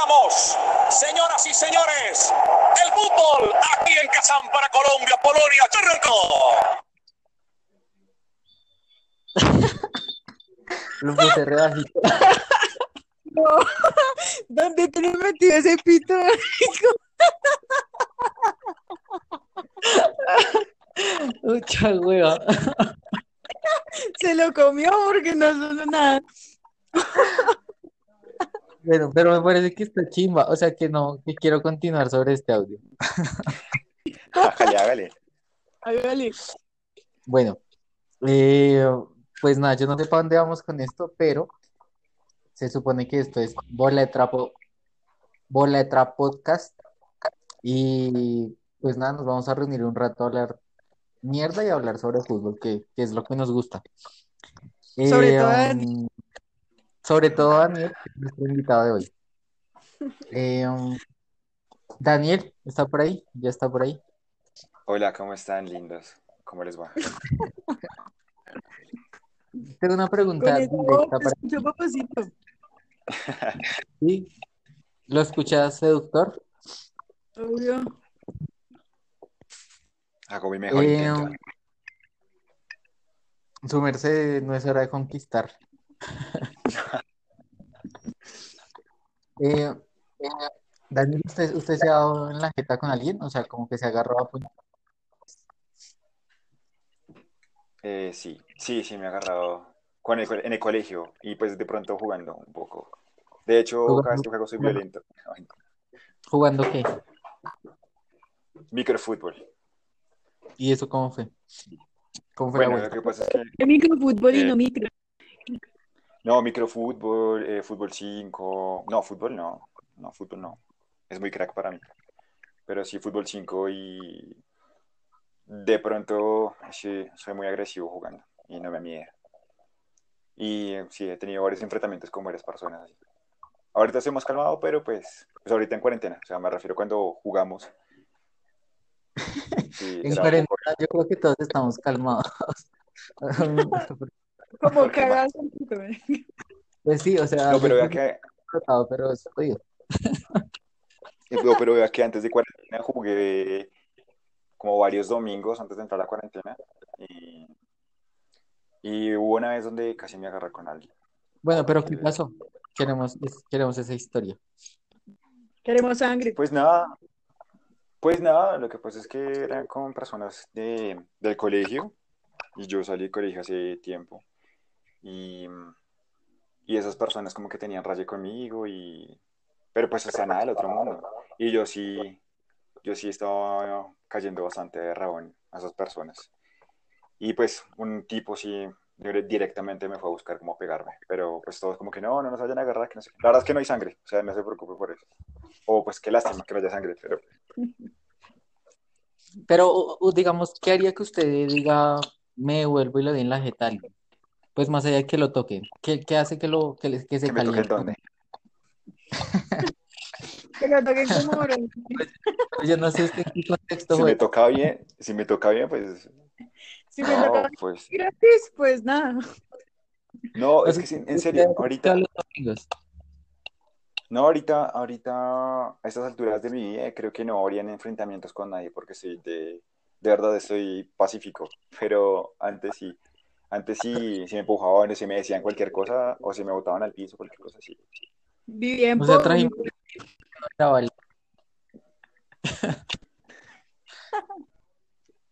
Comenzamos, señoras y señores, el fútbol aquí en Kazán para Colombia, Polonia, Chorrenco. Lo puse re bajito. No, ¿dónde te le metió ese pito? Mucha hueva. Se lo comió porque no sonó nada. Bueno, pero me parece que está chimba. O sea que no, que quiero continuar sobre este audio. Hágale, hágale. Hágale. Bueno, eh, pues nada, yo no sé para dónde vamos con esto, pero se supone que esto es Bola de Trapo, Bola de Trapo Podcast. Y pues nada, nos vamos a reunir un rato a hablar mierda y a hablar sobre fútbol, que, que es lo que nos gusta. Sobre Eh, todo um, sobre todo Daniel, que es nuestro invitado de hoy. Eh, um, Daniel, ¿está por ahí? ¿Ya está por ahí? Hola, ¿cómo están, lindos? ¿Cómo les va? Tengo una pregunta directa para escucho papacito. ¿Lo escuchas, seductor? Obvio. Hago mi mejor Eh, intento. Su merced, no es hora de conquistar. Eh, Daniel, ¿usted, usted se ha dado en la jeta con alguien? O sea, como que se agarró a puño. Eh, sí, sí, sí, me he agarrado con el co- en el colegio y pues de pronto jugando un poco. De hecho, Jugando- cada vez que juego soy violento. ¿Jugando qué? Microfútbol. ¿Y eso cómo fue? ¿Cómo fue la Bueno, lo que pasa es que microfútbol y Eh, no micro. No, microfútbol, eh, fútbol 5, no, fútbol no, no, fútbol no. Es muy crack para mí. Pero sí, fútbol 5 y de pronto sí, soy muy agresivo jugando y no me miedo. Y sí, he tenido varios enfrentamientos con varias personas. así. Ahorita estoy más calmado, pero pues, pues ahorita en cuarentena. O sea, me refiero cuando jugamos. Sí, En cuarentena poco- yo creo que todos estamos calmados. Como ¿Por qué cagas. Pues sí, o sea, No, pero vea que pero es jodido. no, pero vea que antes de cuarentena jugué como varios domingos antes de entrar a la cuarentena. Y, y hubo una vez donde casi me agarré con alguien. Bueno, pero ¿qué pasó? Queremos, queremos esa historia. Queremos sangre. Pues nada, pues nada, lo que pasa es que eran con personas de, del colegio y yo salí del colegio hace tiempo y, y esas personas como que tenían raye conmigo y pero pues o sea nada del otro mundo. Y yo sí yo sí estaba cayendo bastante de rabón a esas personas. Y pues un tipo sí dire- directamente me fue a buscar como pegarme pero pues todos como que no, no nos vayan a agarrar que no sé la verdad es que no hay sangre o sea no se preocupe por eso. O pues qué lástima que no haya sangre pero Pero, digamos, ¿qué haría que usted diga, me devuelvo y le doy en la jeta? Pues más allá de que lo toquen. ¿Qué, qué hace que, lo, que, le- que se que me toque el caliente? Que lo toquen como oro. Pues yo no sé usted en qué contexto Si me toca bien, si me toca bien, pues Si me no, toca pues gratis, pues nada. no, es que sí, en usted serio, ahorita, no, ahorita, ahorita, a estas alturas de mi vida, creo que no habrían enfrentamientos con nadie porque soy de, de verdad estoy pacífico, pero antes sí, antes sí, si me empujaban o si me decían cualquier cosa o si me botaban al piso, cualquier cosa así. Viví en O sea, trajimos.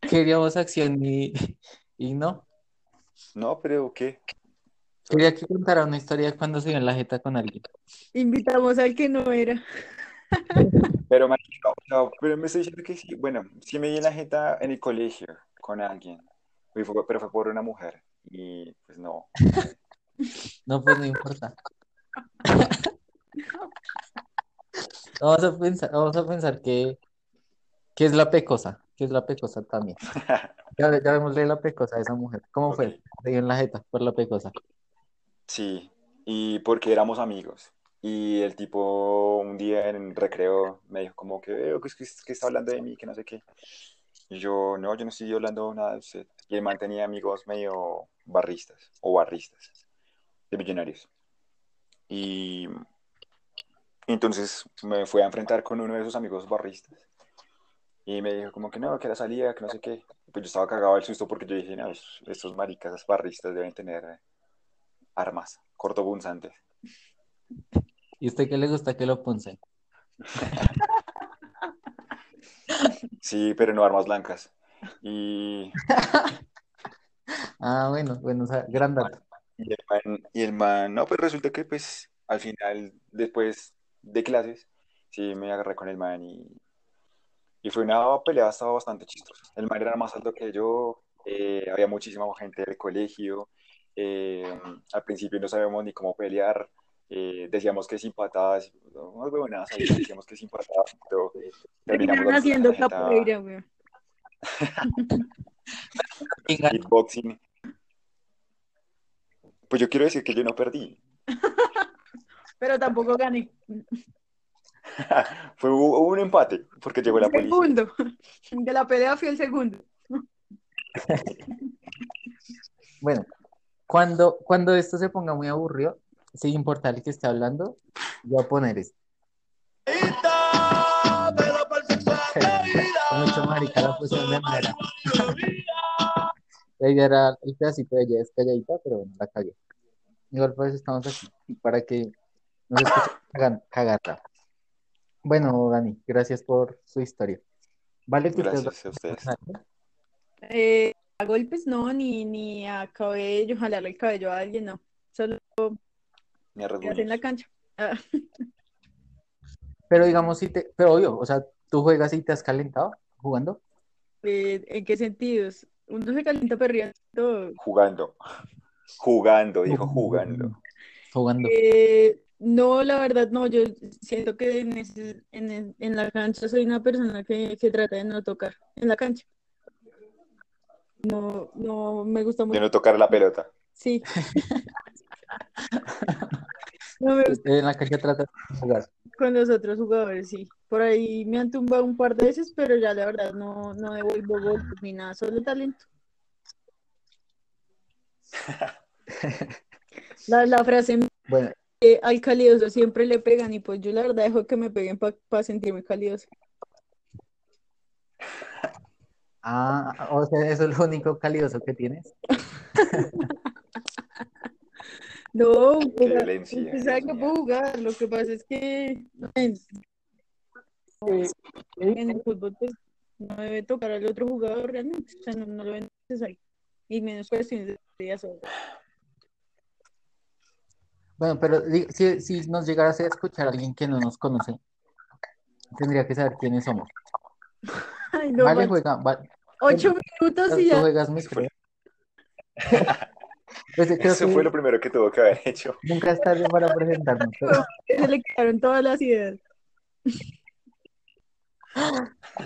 Queríamos acción y, y no. No, pero ¿qué? Quería que contara una historia cuando se dio en la jeta con alguien. Invitamos al que no era. Pero, marica, o sea, pero me estoy diciendo que sí, bueno, sí me di en la jeta en el colegio con alguien, pero fue por una mujer y pues no. No, pues no importa. Vamos a pensar, vamos a pensar que, que es la pecosa, que es la pecosa también. Ya, ya vémosle la pecosa a esa mujer. ¿Cómo fue? Se dio en la jeta por la pecosa. Sí, y porque éramos amigos. Y el tipo un día en recreo me dijo como que veo que, es que, que está hablando de mí, que no sé qué. Y yo, no, yo no estoy hablando nada de usted. Y él mantenía amigos medio barristas o barristas de millonarios. Y, Entonces me fui a enfrentar con uno de sus amigos barristas. Y me dijo como que no, que la salida, que no sé qué. Pues yo estaba cagado del susto porque yo dije, no, estos maricas barristas deben tener armas cortopunzantes. ¿Y usted qué le gusta que lo punce? Sí, pero no armas blancas. Y, Ah, bueno, bueno, o sea, gran dato. y el man, y el man, no, pues resulta que pues al final, después de clases, sí me agarré con el man y, y fue una pelea, estaba bastante chistosa. El man era más alto que yo, eh, había muchísima gente del colegio, eh, al principio no sabíamos ni cómo pelear, eh, decíamos que sin patadas, no, huevonadas ahí, decíamos que sin patadas, pero terminamos haciendo capoeira, güey. kickboxing. Pues yo quiero decir que yo no perdí. Pero tampoco gané. Fue hubo un empate porque llegó la policía. Segundo. De la pelea fui el segundo. Bueno, cuando, cuando esto se ponga muy aburrido, sin importar el que esté hablando, yo voy a poner esto. Mucho marica la fusión de madera. La idea era el pedacito de ella es calladita, pero bueno, la cagué. Igual por eso estamos aquí, para que nos escuchen cagarla. Bueno, Dani, gracias por su historia. Vale que ustedes Gracias a ustedes. Eh, a golpes no, ni, ni a cabello, jalarle el cabello a alguien, no. Solo En la cancha. Ah, Pero digamos, si te, pero obvio, o sea, tú juegas y te has calentado jugando. eh, ¿en qué sentidos? Uno se calienta perreando. Jugando. Jugando, dijo jugando. Jugando. Eh, no, la verdad no, yo siento que en, ese- en, en la cancha soy una persona que, que trata de no tocar en la cancha. No, no me gusta De mucho. no tocar la pelota. Sí. No me gusta Usted en la cancha trata de jugar. con los otros jugadores, sí. Por ahí me han tumbado un par de veces, pero ya la verdad no, no devuelvo golpes ni nada, solo talento. La, la frase Bueno, eh, al calidoso siempre le pegan y pues yo la verdad dejo que me peguen para sentirme calidoso. ah, o sea, eso es lo único calidoso que tienes. No, pues, usted sabe que puedo jugar, lo que pasa es que en, en el fútbol pues no debe tocar al otro jugador realmente, o sea, no, no lo ven necesario, y menos cuestiones de días o Bueno, pero si, si nos llegaras a escuchar a alguien que no nos conoce, tendría que saber quiénes somos. Ay, no, Vale, juega, va- Ocho minutos y tú ya. juegas micro. Creo Eso que fue lo primero que tuvo que haber hecho. nunca es tarde para presentarnos. pero- se le quedaron todas las ideas.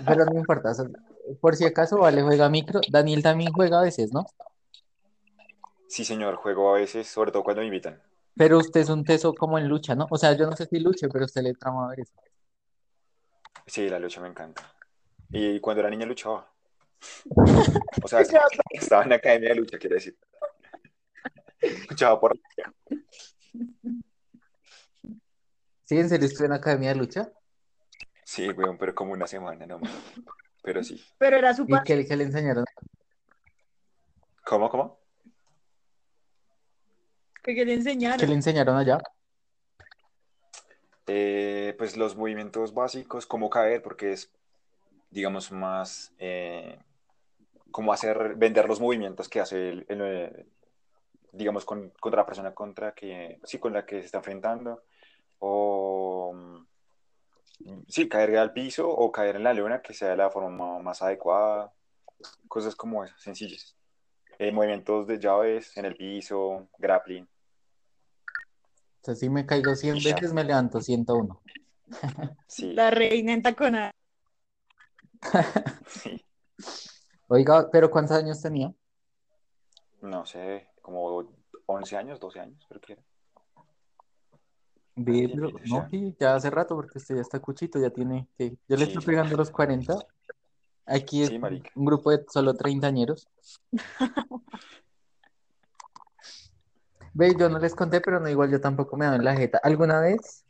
Pero no importa, por si acaso, vale, juega micro. Daniel también juega a veces, ¿no? Sí, señor, juego a veces, sobre todo cuando me invitan. Pero usted es un teso como en lucha, ¿no? O sea, yo no sé si luche, pero usted le trama a ver eso. Sí, la lucha me encanta. Y cuando era niña luchaba. O sea, estaba en la academia de lucha, quiere decir. Luchaba por... ¿Sí? ¿En serio estuve en la academia de lucha? Sí, weón, pero como una semana nomás. Pero sí. Pero era su ¿Y qué, qué le enseñaron? ¿Cómo, cómo? que le ¿Qué enseñaron. le enseñaron allá? Eh, pues los movimientos básicos, cómo caer, porque es, digamos, más eh, cómo hacer, vender los movimientos que hace el, el, digamos, con, contra la persona contra que, sí, con la que se está enfrentando, o mm, sí, caer al piso o caer en la luna, que sea la forma más adecuada, cosas como esas, sencillas. Eh, movimientos de llaves en el piso, grappling. O sea, si me caigo 100 Y ya. veces, me levanto 101. Sí, La reina en taconada. sí. Oiga, ¿pero cuántos años tenía? No sé, como 11 años, 12 años, creo que era. Tiempito, no, ya. sí, ya hace rato, porque usted ya está cuchito, ya tiene que. Yo le Sí, estoy pegando los 40. Aquí es Sí, un grupo de solo treintañeros. Ve, yo no les conté, pero no, igual yo tampoco me en la jeta. ¿Alguna vez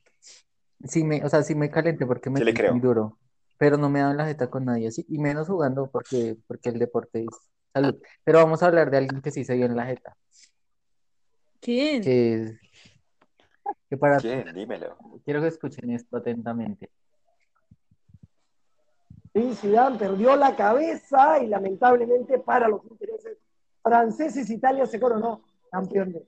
sí me, o sea, sí me calenté porque me Sí le fui creo. muy duro, pero no me dan la jeta con nadie así, y menos jugando porque, porque el deporte es salud. Pero vamos a hablar de alguien que sí se dio en la jeta, ¿Quién? que, que para, ¿Quién? Dímelo. quiero que escuchen esto atentamente. Y Zidane perdió la cabeza y lamentablemente para los intereses franceses Italia se coronó campeón de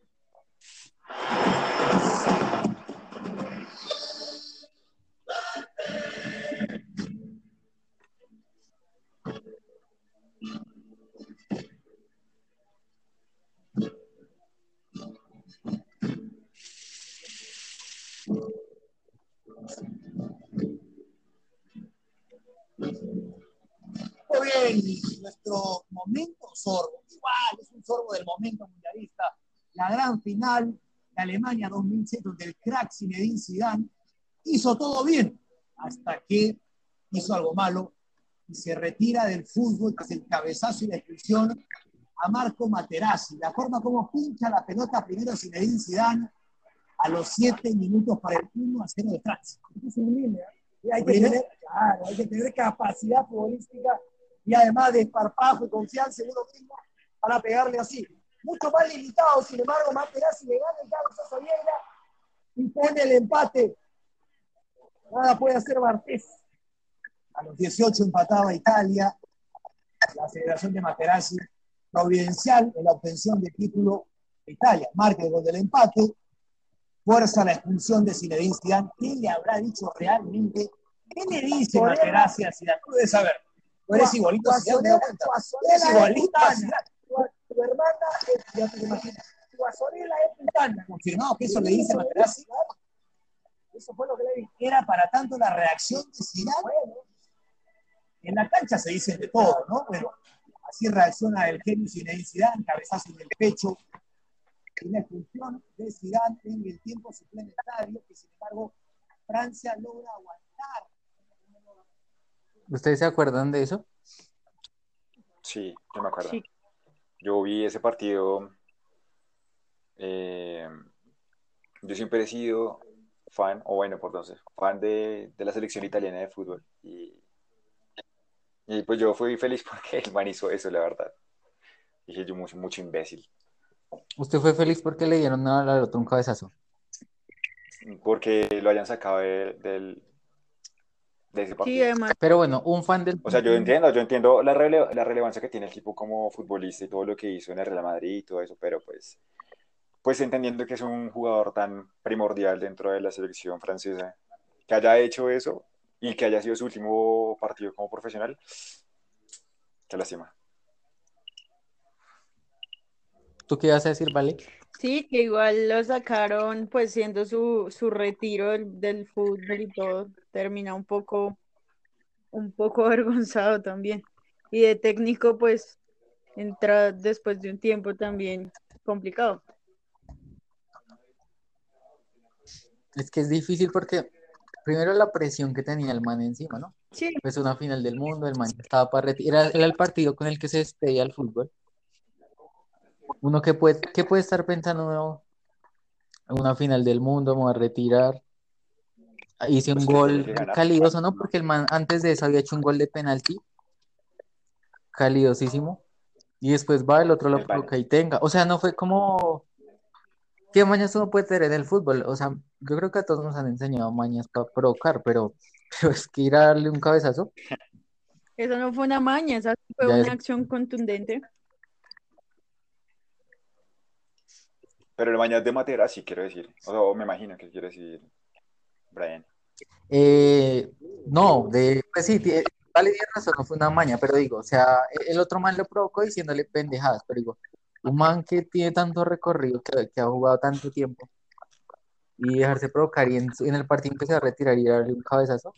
Muy bien, nuestro momento sorbo. Igual, es un sorbo del momento mundialista. La gran final de Alemania 2006, donde el crack Zinedine Zidane hizo todo bien, hasta que hizo algo malo y se retira del fútbol tras el cabezazo y la expulsión a Marco Materazzi. La forma como pincha la pelota primero Zinedine Zidane a los 7 minutos para el 1 a 0 de Francia. Es sublime, ¿eh? Y hay, que tener, claro, hay que tener capacidad futbolística y además de esparpajo y confianza en uno mismo para pegarle así. Mucho más limitado, sin embargo, Materazzi le gana el cabezazo a Vieira y pone el empate. Nada puede hacer Bartés. A los 18 empataba Italia. La celebración de Materazzi, providencial en la obtención del título de Italia. Marca el gol del empate. Fuerza la expulsión de Zinedine Zidane. ¿Qué le habrá dicho realmente? ¿Qué le dice. Materazzi a Zidane? Tú debes saber. Eres igualito a. Guasonera Eres es igualito a. Tu, tu hermana es, ya te imaginas, Guasonela es putana. Confirmado que eso le dice Materazzi. Eso fue lo que le dije. Era para tanto la reacción de Zidane. Bueno, En la cancha se dice de todo, ¿no? Pero así reacciona el genio Zinedine Zidane, cabezazo en el pecho. Y la expulsión de Zidane en el tiempo suplementario, que sin embargo Francia logra aguantar. ¿Ustedes se acuerdan de eso? Sí, yo me acuerdo. Sí. Yo vi ese partido. eh, yo siempre he sido fan, o bueno, por entonces, fan de, de la selección italiana de fútbol. Y, y pues yo fui feliz porque el man hizo eso, la verdad. Dije yo mucho, mucho imbécil. Usted fue feliz porque le dieron al al otro un cabezazo. Porque lo hayan sacado de, del, de ese Sí, además, Pero bueno, un fan del O sea, yo entiendo, yo entiendo la, rele- la relevancia que tiene el tipo como futbolista y todo lo que hizo en el Real Madrid y todo eso, pero pues, pues entendiendo que es un jugador tan primordial dentro de la selección francesa, que haya hecho eso y que haya sido su último partido como profesional, qué lástima. ¿Tú qué ibas a decir, Vale? Sí, que igual lo sacaron, pues siendo su, su retiro del, del fútbol y todo, termina un poco, un poco avergonzado también. Y de técnico, pues, entra después de un tiempo también complicado. Es que es difícil porque primero la presión que tenía el man encima, ¿no? Sí, Pues una final del mundo, el man estaba para retirar, era el partido con el que se despedía el fútbol. Uno que puede, ¿qué puede estar pensando uno? Una final del mundo, me voy a retirar. Hice un Pues que gol que calidoso, ¿no? Porque el man antes de eso había hecho un gol de penalti, calidosísimo. Y después va, el otro lo provoca y tenga. O sea, no fue como ¿Qué mañas uno puede tener en el fútbol? O sea, yo creo que a todos nos han enseñado mañas para provocar, pero, pero es que ir a darle un cabezazo, eso no fue una maña, esa fue Ya una es- acción contundente. Pero el baño de Matera sí quiero decir, o sea, me imagino que quiere decir Brian. Eh, no, de, pues sí, tie- vale, tiene razón, no fue una maña, pero digo, o sea, e- el otro man lo provocó diciéndole pendejadas, pero digo, un man que tiene tanto recorrido, que, que ha jugado tanto tiempo, y dejarse provocar y en, el partido empezar a retirar y darle un cabezazo,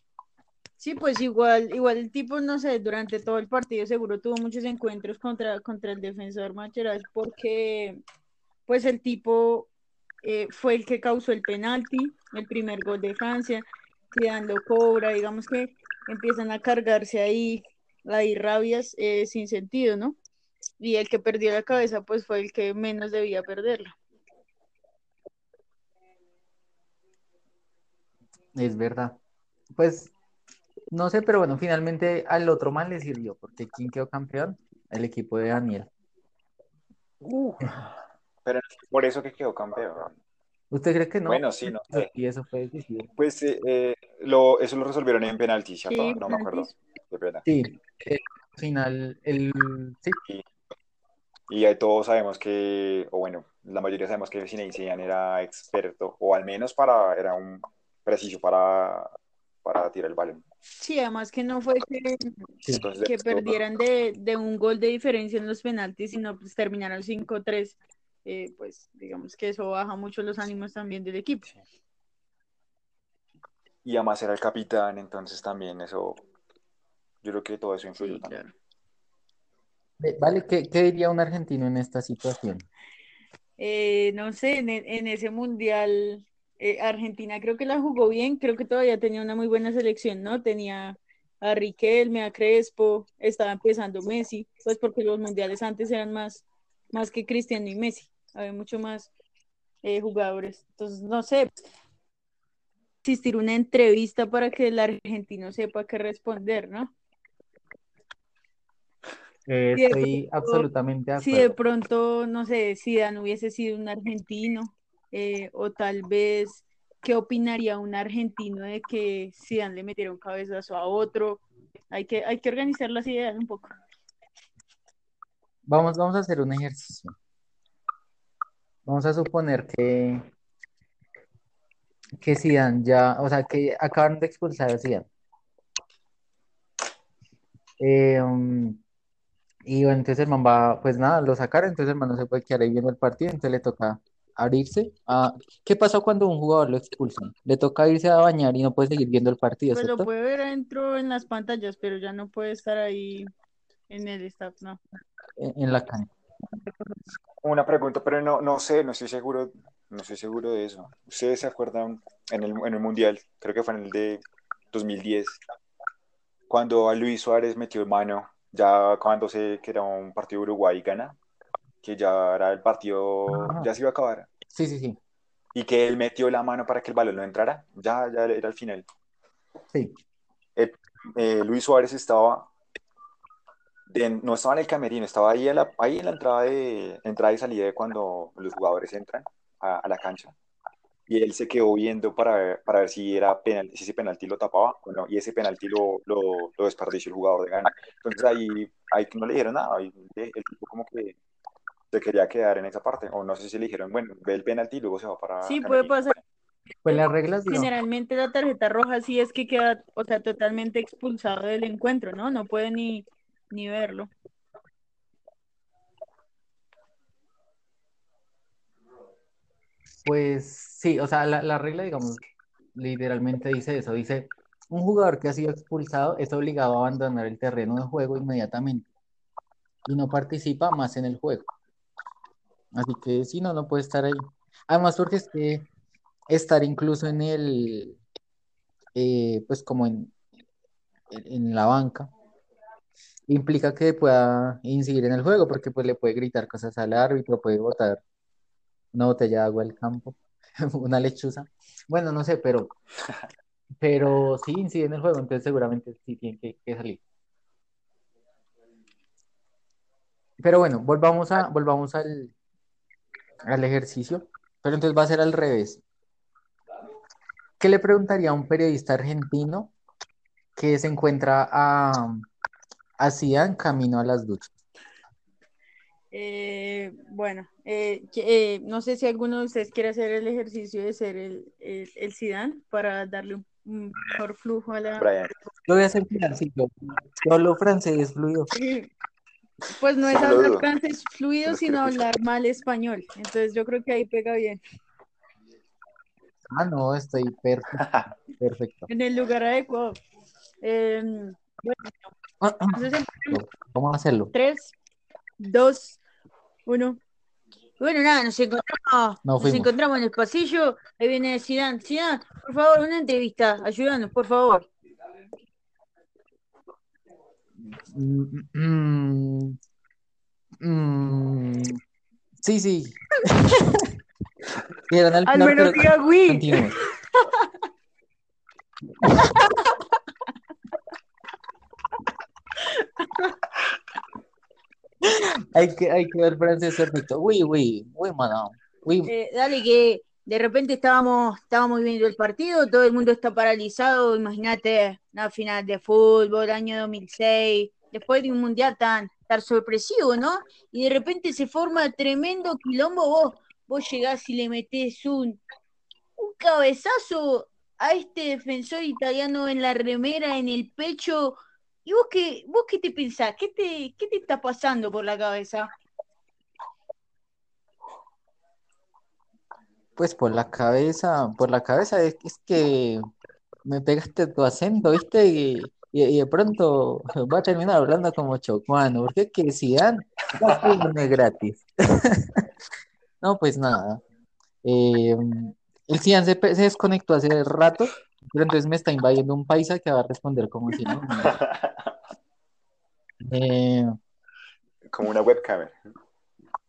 Sí, pues igual, igual el tipo, no sé, durante todo el partido seguro tuvo muchos encuentros contra, contra el defensor Materazzi porque pues el tipo eh, fue el que causó el penalti, el primer gol de Francia, Zidane lo cobra, digamos que empiezan a cargarse ahí, ahí rabias eh, sin sentido, ¿no? Y el que perdió la cabeza pues fue el que menos debía perderla. Es verdad. Pues no sé, pero bueno, finalmente al otro mal le sirvió, porque ¿quién quedó campeón? El equipo de Daniel. Pero por eso que quedó campeón. ¿Usted cree que no? Bueno, sí, no sé. Y eso fue decisivo. Pues eh, eh, lo, eso lo resolvieron en penalti, ¿cierto? Sí, no me acuerdo. Qué pena. Sí, el final, el sí, Y ahí todos sabemos que, o bueno, la mayoría sabemos que Zinedine Zidane era experto, o al menos para, era un preciso para, para tirar el balón. Sí, además que no fue que, sí. Entonces, que esto- perdieran de, de un gol de diferencia en los penaltis, sino pues terminaron 5-3. Eh, pues digamos que eso baja mucho los ánimos también del equipo. Y además era el capitán, entonces también eso, yo creo que todo eso influyó Sí, también. claro. Eh, Vale, ¿qué, qué diría un argentino en esta situación? Eh, no sé, en, e- en ese mundial, eh, Argentina creo que la jugó bien, creo que todavía tenía una muy buena selección, ¿no? Tenía a Riquelme, a Crespo, estaba empezando Messi, pues porque los mundiales antes eran más, más que Cristiano y Messi, había mucho más eh, jugadores. Entonces, no sé, existir una entrevista para que el argentino sepa qué responder, ¿no? Eh, estoy pronto- absolutamente de Si de pronto, no sé, Zidane hubiese sido un argentino, eh, o tal vez, ¿qué opinaría un argentino de que Zidane le metiera un cabezazo a otro? Hay que, hay que organizar las ideas un poco. Vamos, vamos a hacer un ejercicio. Vamos a suponer que, que Zidane ya, o sea, que acaban de expulsar a Zidane. Eh, um, y bueno, entonces el man va, pues nada, lo sacaron, entonces el man no se puede quedar ahí viendo el partido, entonces le toca abrirse. a- ¿Qué pasa cuando un jugador lo expulsan? Le toca irse a bañar y no puede seguir viendo el partido, Pues lo puede ver adentro en las pantallas, pero ya no puede estar ahí en el staff, ¿no? En, en la cancha. Una pregunta, pero no, no sé, no estoy seguro, no estoy seguro de eso. ¿Ustedes se acuerdan en el, en el Mundial, creo que fue en el de 2010, cuando a Luis Suárez metió mano, ya cuando se que era un partido Uruguay gana, que ya era el partido, Ajá. ya se iba a acabar, Sí, sí, sí, y que él metió la mano para que el balón no entrara, ya, ya era el final. sí. Eh, Luis Suárez estaba, de- no estaba en el camerino, estaba ahí en la, ahí en la entrada, de, entrada y salida de cuando los jugadores entran a, a la cancha. Y él se quedó viendo para ver, para ver si, era penal, si ese penalti lo tapaba o no. Y ese penalti lo, lo, lo desperdició el jugador de gana. Entonces ahí, ahí no le dijeron nada. ahí el tipo como que se quería quedar en esa parte. O no sé si le dijeron, bueno, ve el penalti y luego se va para Sí, puede pasar. Pues las reglas, Generalmente la tarjeta roja sí es que queda, o sea, totalmente expulsado del encuentro, ¿no? No puede ni, ni verlo. Pues sí, o sea, la, la regla, digamos, literalmente dice eso, dice, un jugador que ha sido expulsado es obligado a abandonar el terreno de juego inmediatamente y no participa más en el juego. Así que si no, no puede estar ahí. Además, porque es que estar incluso en el, eh, pues como en, en, la banca, implica que pueda incidir en el juego, porque pues le puede gritar cosas al árbitro, puede botar una botella de agua al campo, una lechuza. Bueno, no sé, pero, pero sí incide en el juego, entonces seguramente sí tiene que, salir. Pero bueno, volvamos a, volvamos al, al ejercicio, pero entonces va a ser al revés. ¿Qué le preguntaría a un periodista argentino que se encuentra a, a Zidane camino a las duchas? Eh, bueno, eh, eh, no sé si alguno de ustedes quiere hacer el ejercicio de ser el, el, el Zidane para darle un, un mejor flujo a la... Brian, Yo voy a hacer financiero. Yo hablo francés fluido. Pues no es hablar francés fluido, sino hablar mal español. Entonces yo creo que ahí pega bien. Ah, no, estoy perfecto. Perfecto. En el lugar adecuado. Em, bueno, entonces empecemos. Vamos a hacerlo. 3, 2, 1. Bueno, nada, nos encontramos, No nos encontramos en el pasillo. Ahí viene Zidane. Zidane, por favor, una entrevista. Ayúdanos, por favor. Mm, mm, mm, sí, sí. Al menos diga oui. Hay que, hay que ver francés perfecto. Uy, uy, uy, mano. Uy, Eh, dale que de repente estábamos, estábamos viendo el partido, todo el mundo está paralizado, imagínate una final de fútbol, año 2006, después de un mundial tan, tan sorpresivo, ¿no? Y de repente se forma tremendo quilombo, vos, vos llegás y le metés un, un cabezazo a este defensor italiano en la remera, en el pecho, ¿y vos qué, vos qué te pensás? ¿Qué te, qué te está pasando por la cabeza? pues por la cabeza, por la cabeza es, es que me pegaste tu acento, ¿viste? Y, y- de pronto va a terminar hablando como chocuano, porque es que Zidane va a irme gratis. No, pues nada. Eh, el Zidane se, se desconectó hace rato, pero entonces me está invadiendo un paisa que va a responder como si no. Eh, Como una webcam.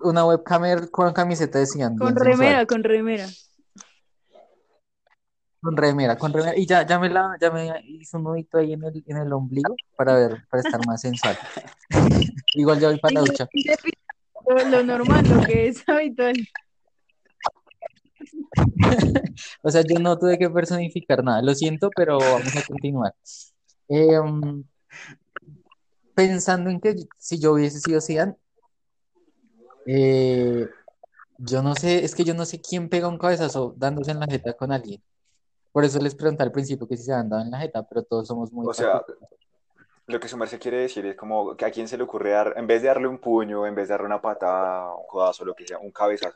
una webcamer con camiseta de Zidane, Con bien remera, sensual. con remera. Con remera, con remera. Y ya, ya me la, ya me hizo un nudito ahí en el, en el ombligo para ver, para estar más sensual. Igual ya voy para la ducha. Lo, lo normal, lo que es habitual. O sea, yo no tuve que personificar nada. Lo siento, pero vamos a continuar. Eh, um, pensando en que si yo hubiese sido Zidane, eh, yo no sé, es que yo no sé quién pega un cabezazo dándose en la jeta con alguien. Por eso les pregunté al principio que si se han dado en la jeta, pero todos somos muy O sea. Lo que su merced quiere decir es como que a quién se le ocurre dar, en vez de darle un puño, en vez de darle una patada, un codazo, lo que sea, un cabezazo.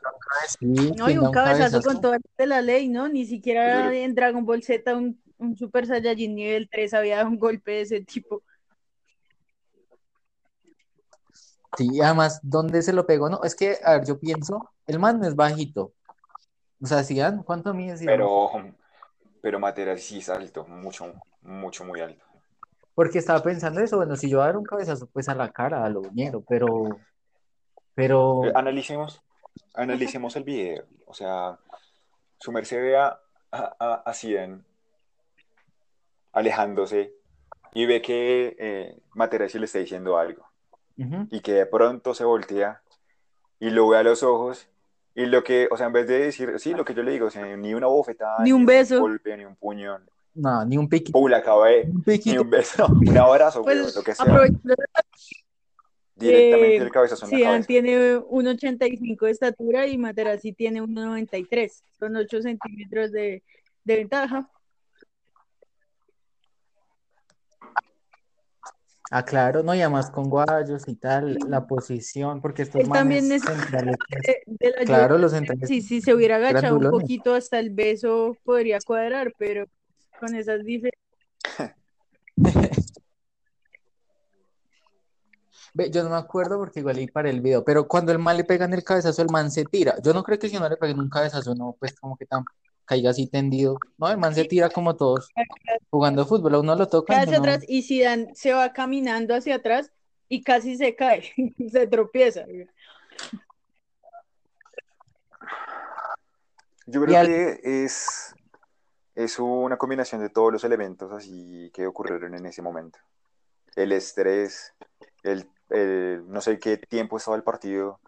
Sí, No, y ¿quién da un un cabezazo con toda de la ley, ¿no? Ni siquiera Yo- en Dragon Ball Z un, un Super Saiyajin nivel 3 había dado un golpe de ese tipo. Sí, y además, ¿dónde se lo pegó? No, es que, a ver, yo pienso, el man no es bajito. O sea, Zidane, ¿cuánto mide? Pero, pero Materas sí es alto, mucho, mucho, muy alto. Porque estaba pensando eso, bueno, si yo voy a dar un cabezazo, pues a la cara, a lo uñero, pero, pero, Eh, analicemos, analicemos el video. O sea, su merced ve a, a, a- Zidane alejándose y ve que eh, Materazzi le está diciendo algo y que de pronto se voltea y lo ve a los ojos y lo que, o sea, en vez de decir, sí, lo que yo le digo, o sea, ni una bofetada, Ni un beso. golpe, ni un puño, no, ni un piquito, pum, la acabé, un ni piquito. un beso, un abrazo, Pues weón, lo que sea, directamente eh, el cabezazo en la tiene 1,85 de estatura y Materazzi tiene 1,93. Son 8 centímetros de, de ventaja. Ah, claro, no, y además con guayos y tal, la posición, porque estos Él también es- centrales, De, de la claro, los centrales, Sí, si se hubiera agachado un poquito hasta el beso podría cuadrar, pero con esas diferencias. Ve, yo no me acuerdo porque igual ahí para el video, pero cuando el man le pega en el cabezazo, el man se tira. Yo no creo que si no le peguen un cabezazo, no, pues como que tan caiga así tendido. No, el man se tira como todos jugando fútbol, a uno lo toca hacia uno- atrás y Zidane se va caminando hacia atrás y casi se cae, se tropieza. Yo creo al- que es, es una combinación de todos los elementos así que ocurrieron en ese momento. El estrés, el, el- no sé qué tiempo estaba el partido.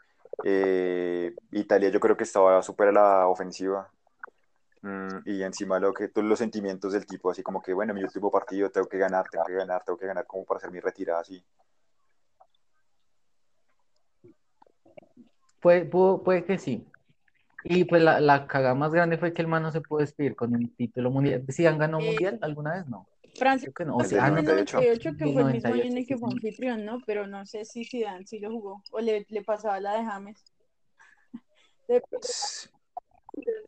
eh, Italia yo creo que estaba súper a la ofensiva. Mm, y encima lo que, todos los sentimientos del tipo, así como que, bueno, mi último partido tengo que ganar, tengo que ganar, tengo que ganar como para hacer mi retirada así. Puede, que sí. Y pues la, la cagada más grande fue que el man no se pudo despedir con un título mundial. ¿Sí han ganado Eh, mundial alguna vez? No. Francia Creo que no. O El sea, en el 98. 98, que fue el mismo año en 98, el que fue anfitrión, ¿no? Pero no sé si Zidane sí lo jugó o le, le pasaba la de James. De-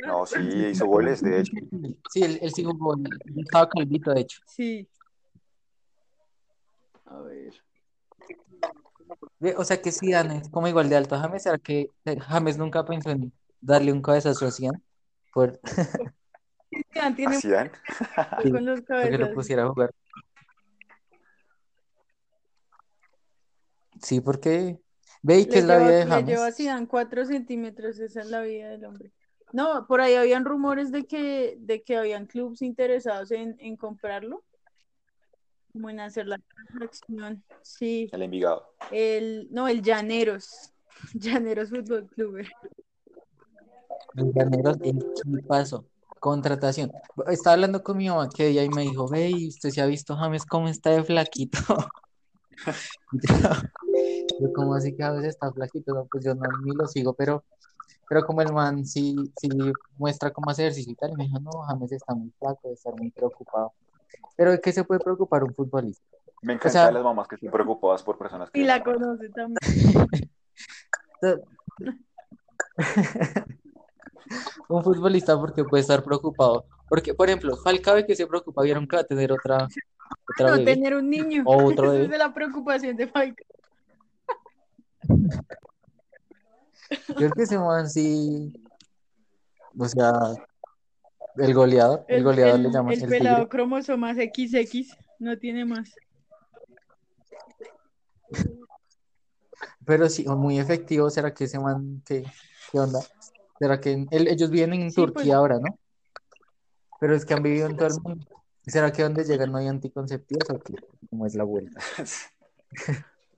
No, sí, hizo goles, de hecho. Sí, él, él sí jugó. él Estaba calvito, de hecho. Sí. A ver. Ve, O sea que Zidane es como igual de alto a James. ¿Será que James nunca pensó en darle un cabezazo a Zidane? Por, Zidane tiene ¿A Zidane? Sí, con los porque lo pusiera a jugar. Sí, porque ve y que es la vida de le lleva a James. Zidane 4 centímetros, esa es la vida del hombre. No, por ahí habían rumores de que, de que habían clubes interesados en, en comprarlo. como en hacer la transacción. Sí, El Envigado. el, no, el Llaneros, Llaneros Fútbol Club. Los llaneros, el equipazo. Contratación. Estaba hablando con mi mamá que ella y me dijo, ve, ¿y usted se ha visto James cómo está de flaquito? Yo, como así que a veces está flaquito? No, pues yo no ni lo sigo, pero, pero como el man sí, sí muestra cómo hacer ejercicio y tal, y me dijo, no, James está muy flaco, debe estar muy preocupado. Pero ¿de qué se puede preocupar un futbolista? Me encantan sea- las mamás que están preocupadas por personas que Y la conoce también. Un futbolista porque puede estar preocupado. Porque, por ejemplo, Falcao que se preocupa, vieron que va a tener otra, otra No bebé. tener un niño. O otro Esa es de la preocupación de Falcao. Yo creo que ese man sí, o sea, el goleador, el, El, goleador le el- llaman el el pelado tigre. cromosomas XX, no tiene más. Pero sí, muy efectivo, ¿será que ese man, qué, qué onda? ¿Será que él- ellos viven en Sí, Turquía pues. ahora, ¿no? Pero es que han vivido en todo el mundo. ¿Será que donde llegan no hay anticonceptivos o qué? ¿Cómo es la vuelta?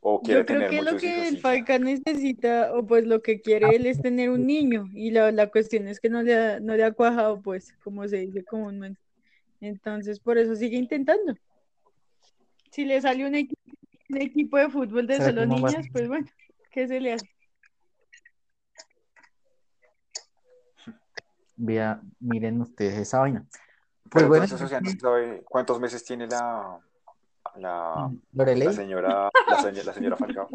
O quiere Yo creo tener que lo que hijos. el Falcao necesita, o pues lo que quiere él es tener un niño, y la, la cuestión es que no le ha, no le ha cuajado, pues, como se dice comúnmente. Entonces, por eso sigue intentando. Si le sale un, equi- un equipo de fútbol de ¿Será solo niñas, pues bueno, ¿qué se le hace? Vea, miren ustedes esa vaina. Pues bueno, entonces, o sea, no se sabe cuántos meses tiene la, la, señora, la, señora, la señora Falcao.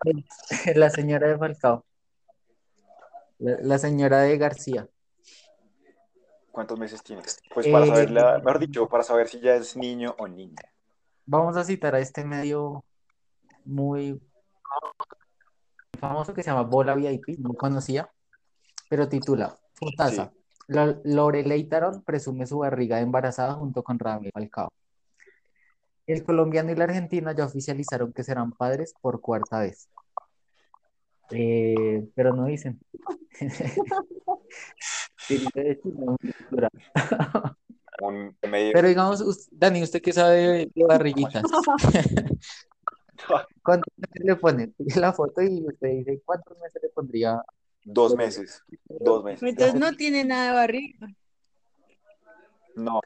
la señora de Falcao, la, la señora de García. ¿Cuántos meses tiene? Pues para Eh, saber, la, mejor dicho, para saber si ya es niño o niña. Vamos a citar a este medio muy famoso que se llama Bola VIP, no conocía, pero titula Putaza. Lo- Loreley Tarón presume su barriga de embarazada junto con Radamel Falcao. El colombiano y la argentina ya oficializaron que serán padres por cuarta vez. Eh, pero no dicen. Sí. Pero digamos, Dani, ¿usted qué sabe de, barriguitas? ¿Cuántos meses le pone? Pide la foto y usted dice, ¿cuántos meses le pondría? Dos meses. Dos meses. Entonces no tiene nada de barriga. No,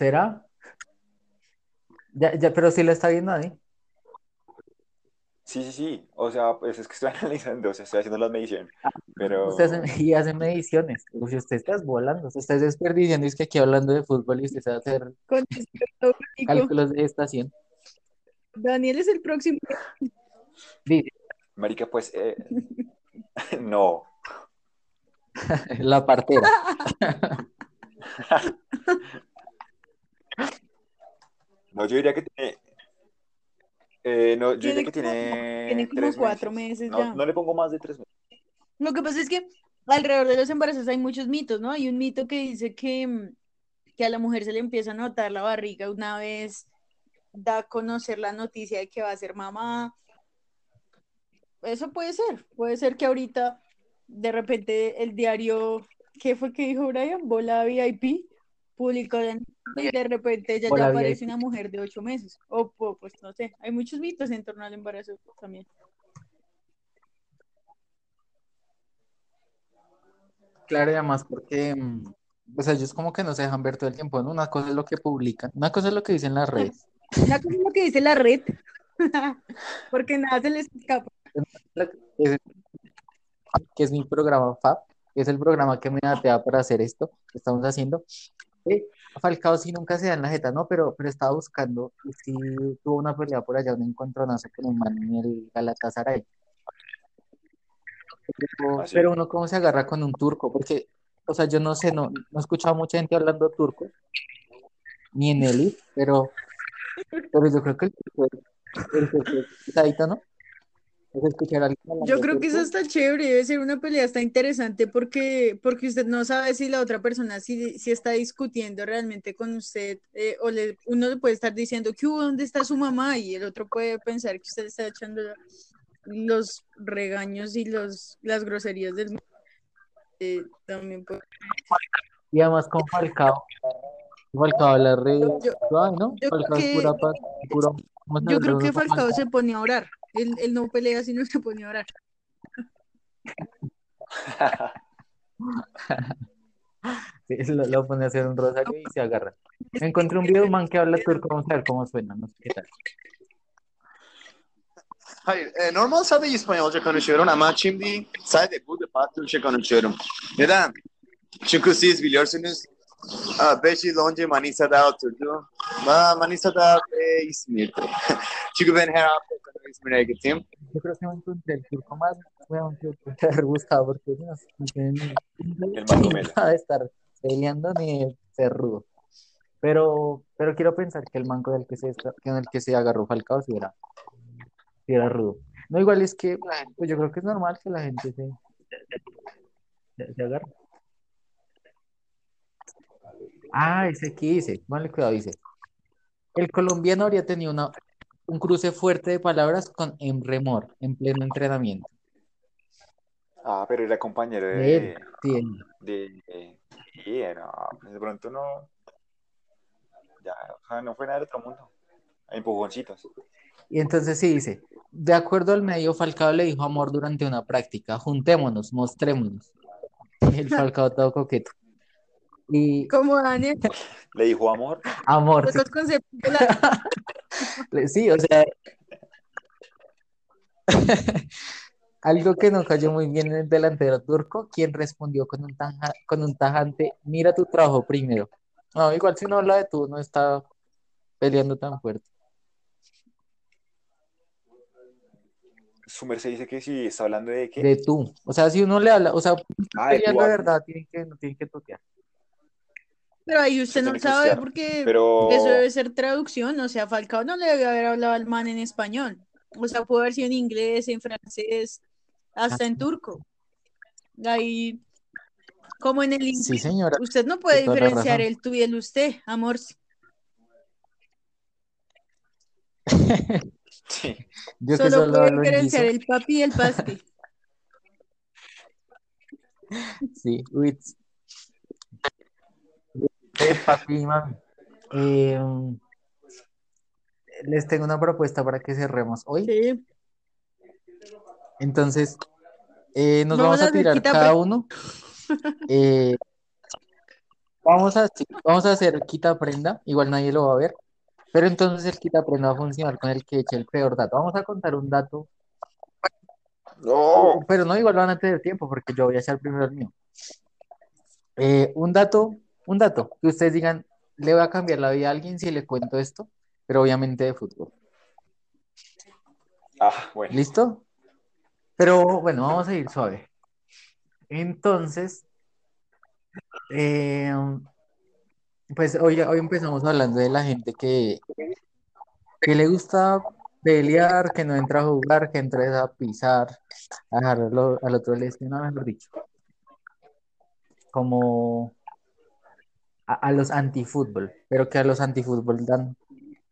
¿Será? Ya, ya, pero si lo está viendo, Dani. sí, sí, sí. O sea, pues es que estoy analizando, o sea, estoy haciendo las mediciones. Pero Usted hace, y hace mediciones. Uy, usted está volando, usted está desperdiciando. Es que aquí hablando de fútbol y usted sabe hacer cálculos de estación. Daniel es el próximo. Dice, Marica, pues eh, no. la partera. No, yo diría que tiene. eh, no, yo diría que tiene. tiene como tres cuatro meses No, ya. no le pongo más de tres meses. Lo que pasa es que alrededor de los embarazos hay muchos mitos, ¿no? Hay un mito que dice que, mm, que a la mujer se le empieza a notar la barriga una vez da a conocer la noticia de que va a ser mamá. Eso puede ser, puede ser que ahorita de repente el diario, ¿qué fue que dijo Brian? Bola VIP, publicó y de repente Bola ya aparece VIP. una mujer de ocho meses. O pues no sé, hay muchos mitos en torno al embarazo también. Claro, y además porque, mm, sea, ellos como que no se dejan ver todo el tiempo, ¿no? Una cosa es lo que publican, una cosa es lo que dicen las redes, Una cosa es lo que dice la red, porque nada se les escapa. Que es, mi programa FAB, que es el programa que me datea para hacer esto que estamos haciendo. Eh, Falcao sí nunca se da en la jeta, ¿no? Pero, pero estaba buscando y sí tuvo una pelea por allá, un encontronazo con un man en el Galatasaray. Pero, Ah, pero uno cómo se agarra con un turco, porque, o sea, yo no sé, no, no he escuchado mucha gente hablando turco, ni en el pero, pero yo creo que el turco el turco ¿no? Escuchar Yo creo que eso está chévere, debe ser una pelea, está interesante porque, porque usted no sabe si la otra persona si, si está discutiendo realmente con usted eh, o le, uno le puede estar diciendo que dónde está su mamá y el otro puede pensar que usted está echando los regaños y los las groserías del. Eh, también puede- Y además con Falcao, Falcao la re Yo- ¿no? yo creo Falcao que- pura Yo creo con Falcao se ponía a orar. Él, él no pelea si no se ponía a orar. Sí, lo, lo pone a hacer un rosario y se agarra. Encontré un video man que habla turco, vamos a ver cómo suena, no sé qué tal. Hayır, e, normal sadece İspanyolca konuşuyorum ama şimdi sadece bu Türkçe konuşuyorum. Neden? Çünkü siz biliyorsunuz 5 yıl önce Manisa'da oturdum. Ma- Manisa'da e, İzmir'de. Çünkü ben her hafta İzmir'e gittim. Yo creo que me encontré el turco más weón, que haber buscado porque no, estar peleando ni ser rudo. Pero, pero quiero pensar que el manco del que se en el que se agarró Falcao si era, sí era rudo. No, igual es que pues yo creo que es normal que la gente se, se, se agarre. Ah, ese aquí dice, vale, cuidado, dice. El colombiano habría tenido una, un cruce fuerte de palabras con Emremor en pleno entrenamiento. Ah, pero era compañero De de, él, sí, él. de, de- no, de pronto no, ya, o sea, no fue nada del otro mundo, empujoncitos. Y entonces sí dice, de acuerdo al medio, Falcao le dijo amor durante una práctica, juntémonos, mostrémonos. El Falcao todo coqueto. Y Como Daniel, Le dijo amor, amor, sí, Sí, o sea, algo que no cayó muy bien en el delantero turco, quien respondió con un, tanja- con un tajante, mira tu trabajo primero. No, igual si no habla de tú, no está peleando tan fuerte. su merced dice que si está hablando de qué, De tú. O sea, si uno le habla, o sea, ah, de tú peleando de a- verdad, tiene que, no tiene que toquear. Pero ahí usted no sabe cristiano, porque pero eso debe ser traducción. O sea, Falcao no le debe haber hablado al man en español. O sea, pudo haber sido en inglés, en francés, hasta en turco. Ahí, como en el Sí, inglés, señora. usted no puede diferenciar el tú y el usted, amor. sí, Yo Solo solo puede diferenciar el papi y el paste. Sí, Wits. Eh, mami. Eh, les tengo una propuesta para que cerremos hoy. Sí. Entonces, eh, nos Vamos vamos a tirar quita cada pre- uno. eh, vamos a, sí, vamos a hacer quita prenda. Igual nadie lo va a ver. Pero entonces el quita prenda va a funcionar con el que eche el peor dato. Vamos a contar un dato. no, Pero no, igual van a tener tiempo porque yo voy a echar primero el mío. Eh, un dato, un dato, que ustedes digan, le voy a cambiar la vida a alguien si le cuento esto, pero obviamente de fútbol. ah, bueno, ¿Listo? Pero bueno, vamos a ir suave. Entonces, eh, pues hoy, hoy empezamos hablando de la gente que, que le gusta pelear, que no entra a jugar, que entra a pisar, a dejarlo al otro lesionado, mejor dicho. Como a, a los antifútbol, pero que a los antifútbol dan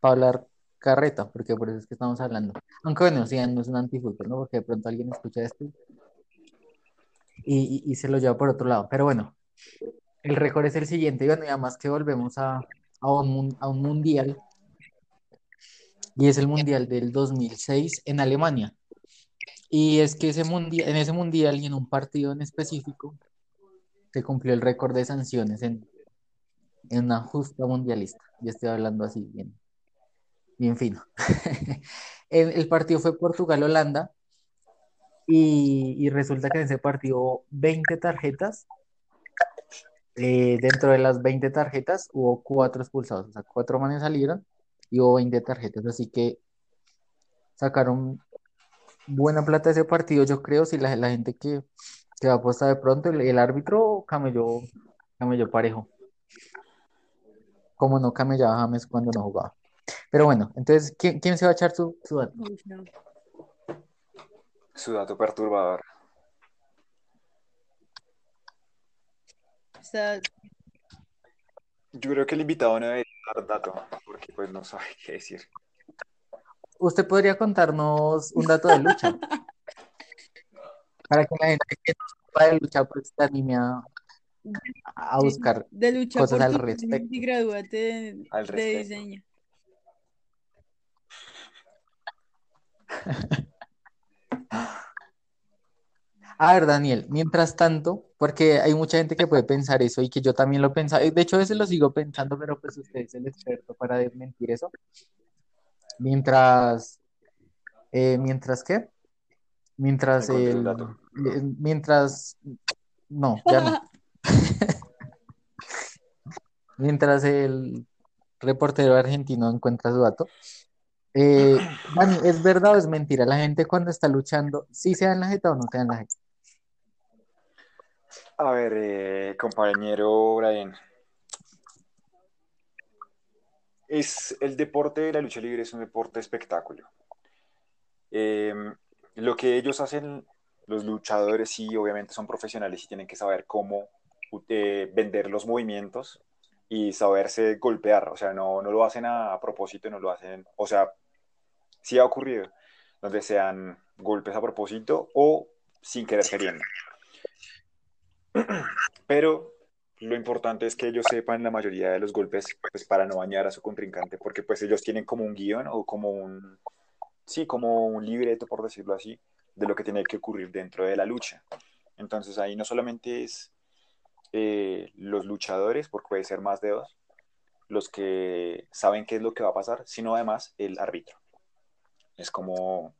para hablar carreta, porque por eso es que estamos hablando. Aunque bueno, sí, no es un antifútbol, ¿no? Porque de pronto alguien escucha esto y, y- se lo lleva por otro lado. Pero bueno, el récord es el siguiente, y bueno, y además que volvemos a, a un, a un mundial, y es el mundial del 2006 en Alemania. Y es que ese mundial, en ese mundial y en un partido en específico, se cumplió el récord de sanciones en, en una justa mundialista. Ya estoy hablando así, bien, bien fino. El, el partido fue Portugal-Holanda y, y resulta que en ese partido hubo 20 tarjetas. Eh, dentro de las 20 tarjetas hubo cuatro expulsados, o sea, cuatro manes salieron y hubo 20 tarjetas, así que sacaron buena plata ese partido, yo creo, si la, la gente que, que va a apostar de pronto, el, el árbitro camelló, camelló parejo, como no camellaba James cuando no jugaba. Pero bueno, entonces, ¿quién, quién se va a echar su, su dato? Su dato perturbador. Yo creo que el invitado no debería dar dato, porque pues no sabe qué decir. Usted podría contarnos un dato de lucha para que la gente que no sepa de lucha pues se anime a, buscar de lucha cosas por al respecto. y gradúate de, Al de respecto. diseño. A ver, Daniel, mientras tanto, porque hay mucha gente que puede pensar eso y que yo también lo pensaba, y de hecho a veces lo sigo pensando, pero pues usted es el experto para desmentir eso. Mientras, eh, ¿mientras qué? Mientras el, dato. eh, mientras, no, ya no. Mientras el reportero argentino encuentra su dato. Eh, ¿es verdad o es mentira? La gente cuando está luchando, ¿sí se da en la jeta o no se da en la jeta? A ver, eh, compañero Brian. Es el deporte de la lucha libre es un deporte espectáculo. Eh, lo que ellos hacen, los luchadores sí, obviamente son profesionales y tienen que saber cómo eh, vender los movimientos y saberse golpear. O sea, no, no lo hacen a, a propósito, no lo hacen. O sea, sí ha ocurrido donde sean golpes a propósito o sin querer queriendo. Pero lo importante es que ellos sepan la mayoría de los golpes pues, para no dañar a su contrincante, porque pues ellos tienen como un guion o como un, sí, como un libreto, por decirlo así, de lo que tiene que ocurrir dentro de la lucha. Entonces ahí no solamente es eh, los luchadores, porque puede ser más de dos, los que saben qué es lo que va a pasar, sino además el árbitro. Es como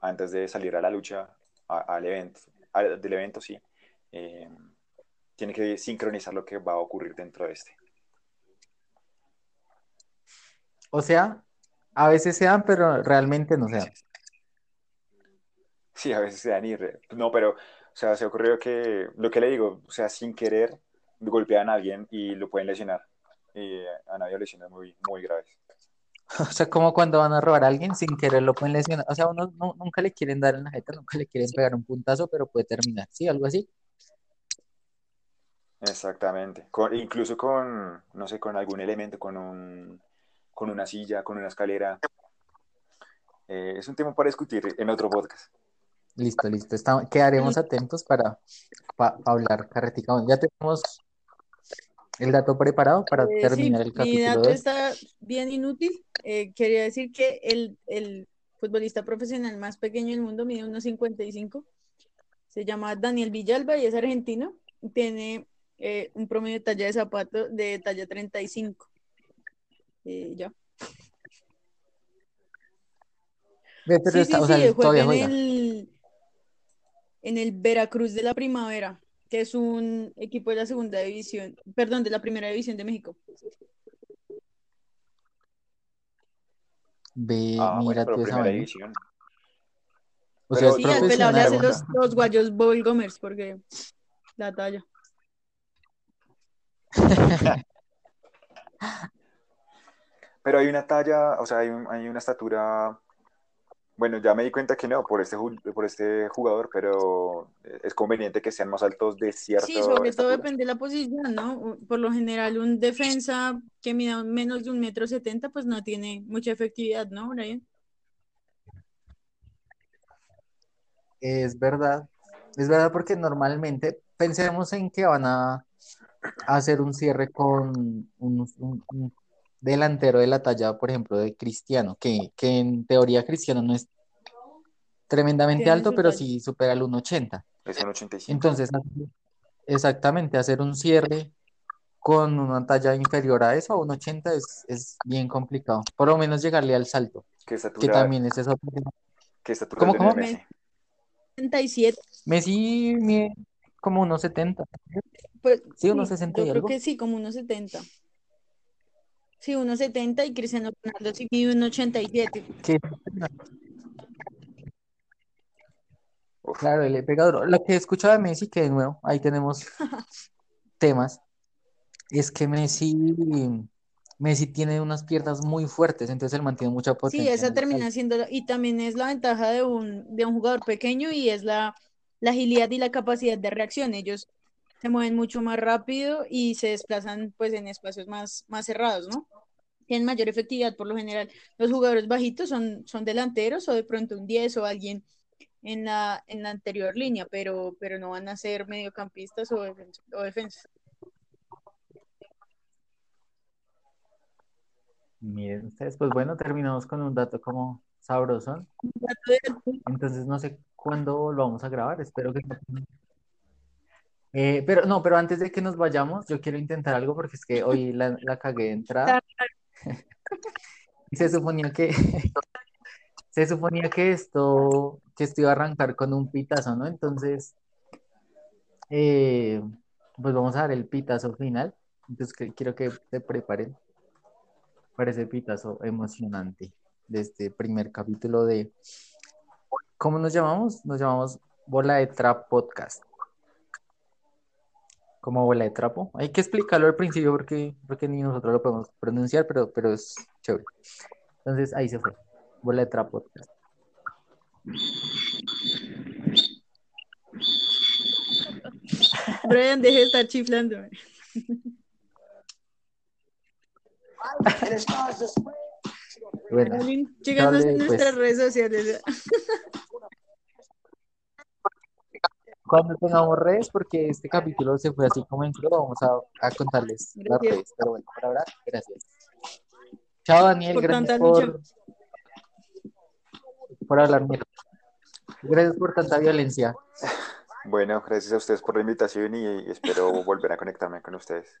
antes de salir a la lucha, a- al evento, del evento, sí, eh, tiene que sincronizar lo que va a ocurrir dentro de este. O sea, a veces se dan, pero realmente no se dan. Sí, a veces se dan y re- No, pero, sea, se ocurrió que, lo que le digo, o sea, sin querer, golpean a alguien y lo pueden lesionar. Y han habido lesiones muy, muy graves. O sea, como cuando van a robar a alguien sin querer lo pueden lesionar. O sea, uno no- nunca le quieren dar en la jeta, nunca le quieren pegar un puntazo, pero puede terminar. Sí, algo así. Exactamente. Con- incluso con, no sé, con algún elemento, con un, con una silla, con una escalera. Eh, es un tema para discutir en otro podcast. Listo, listo. Está- quedaremos atentos para, pa- pa hablar carretica. Bueno, ya tenemos el dato preparado para Eh, terminar sí, el mi capítulo dato 2. está bien inútil. Eh, quería decir que el, el futbolista profesional más pequeño del mundo mide unos 55. Se llama Daniel Villalba y es argentino. Tiene eh, un promedio de talla de zapato de talla 35. Eh, ya. Pero Sí, está- sí, o sea, sí, juega en el, en el Veracruz de la Primavera, que es un equipo de la segunda división, perdón, de la primera división de México. Ve, Ah, bueno, mira pero tú esa división. O Pero sea, es Sí, al pelado le profesional. hace güey. los, los guayos Bobby Gomers porque la talla. Pero hay una talla, o sea, hay, un- hay una estatura. Bueno, ya me di cuenta que no, por este, por este jugador, pero es conveniente que sean más altos de cierta Sí, sobre todo depende de la posición, ¿no? Por lo general, un defensa que mida menos de un metro setenta, pues no tiene mucha efectividad, ¿no, Brian? Es verdad. Es verdad porque normalmente pensemos en que van a hacer un cierre con un, un- un delantero de la talla, por ejemplo, de Cristiano, que, que en teoría Cristiano no es tremendamente alto, pero sí supera el 1,80. Es un 85. Entonces, exactamente, hacer un cierre con una talla inferior a eso, a 1,80 es, es bien complicado. Por lo menos llegarle al salto, ¿Qué que estatura, también es eso. qué estatura ¿Cómo, cómo? Messi? 37. Messi mide como 1,70. Pues, Sí, sí, unos 60 yo creo algo. que sí, como unos 70. Sí, unos 70 y Cristiano Ronaldo sí mide un 87. Que- Uf. Claro, él le pega duro. Lo que he escuchado de Messi, que de nuevo, ahí tenemos temas, es que Messi, Messi tiene unas piernas muy fuertes, entonces él mantiene mucha Sí, potencia esa en el termina siendo, y también es la ventaja de un, de un jugador pequeño y es la, la agilidad y la capacidad de reacción. Ellos se mueven mucho más rápido y se desplazan pues en espacios más, más cerrados, ¿no? Tienen mayor efectividad por lo general. Los jugadores bajitos son, son delanteros o de pronto un 10 o alguien en la, en la anterior línea, pero, pero no van a ser mediocampistas o, defens o defensas. Miren ustedes, pues bueno, terminamos con un dato como sabroso. Entonces no sé cuándo lo vamos a grabar, espero que eh, pero no, pero antes de que nos vayamos, yo quiero intentar algo porque es que hoy la, la cagué de entrada. Y se suponía que se suponía que esto, que esto iba a arrancar con un pitazo, ¿no? Entonces, eh, pues vamos a dar el pitazo final. Entonces que- quiero que se preparen para ese pitazo emocionante de este primer capítulo de ¿cómo nos llamamos? Nos llamamos Bola de Trap Podcast. Como bola de trapo. Hay que explicarlo al principio porque, porque ni nosotros lo podemos pronunciar, pero, pero es chévere. Entonces ahí se fue. Bola de Trap Podcast. Brian, deje de estar chiflando. Bueno, en Dale, nuestras pues. redes sociales. Cuando tengamos redes, porque este capítulo se fue así como entró, vamos a, a contarles las Gracias. redes. Pero bueno, por ahora, gracias. Chao, Daniel, Por gracias por, lucha. por hablar mierda. Gracias por tanta violencia. Bueno, gracias a ustedes por la invitación y, y espero volver a conectarme con ustedes.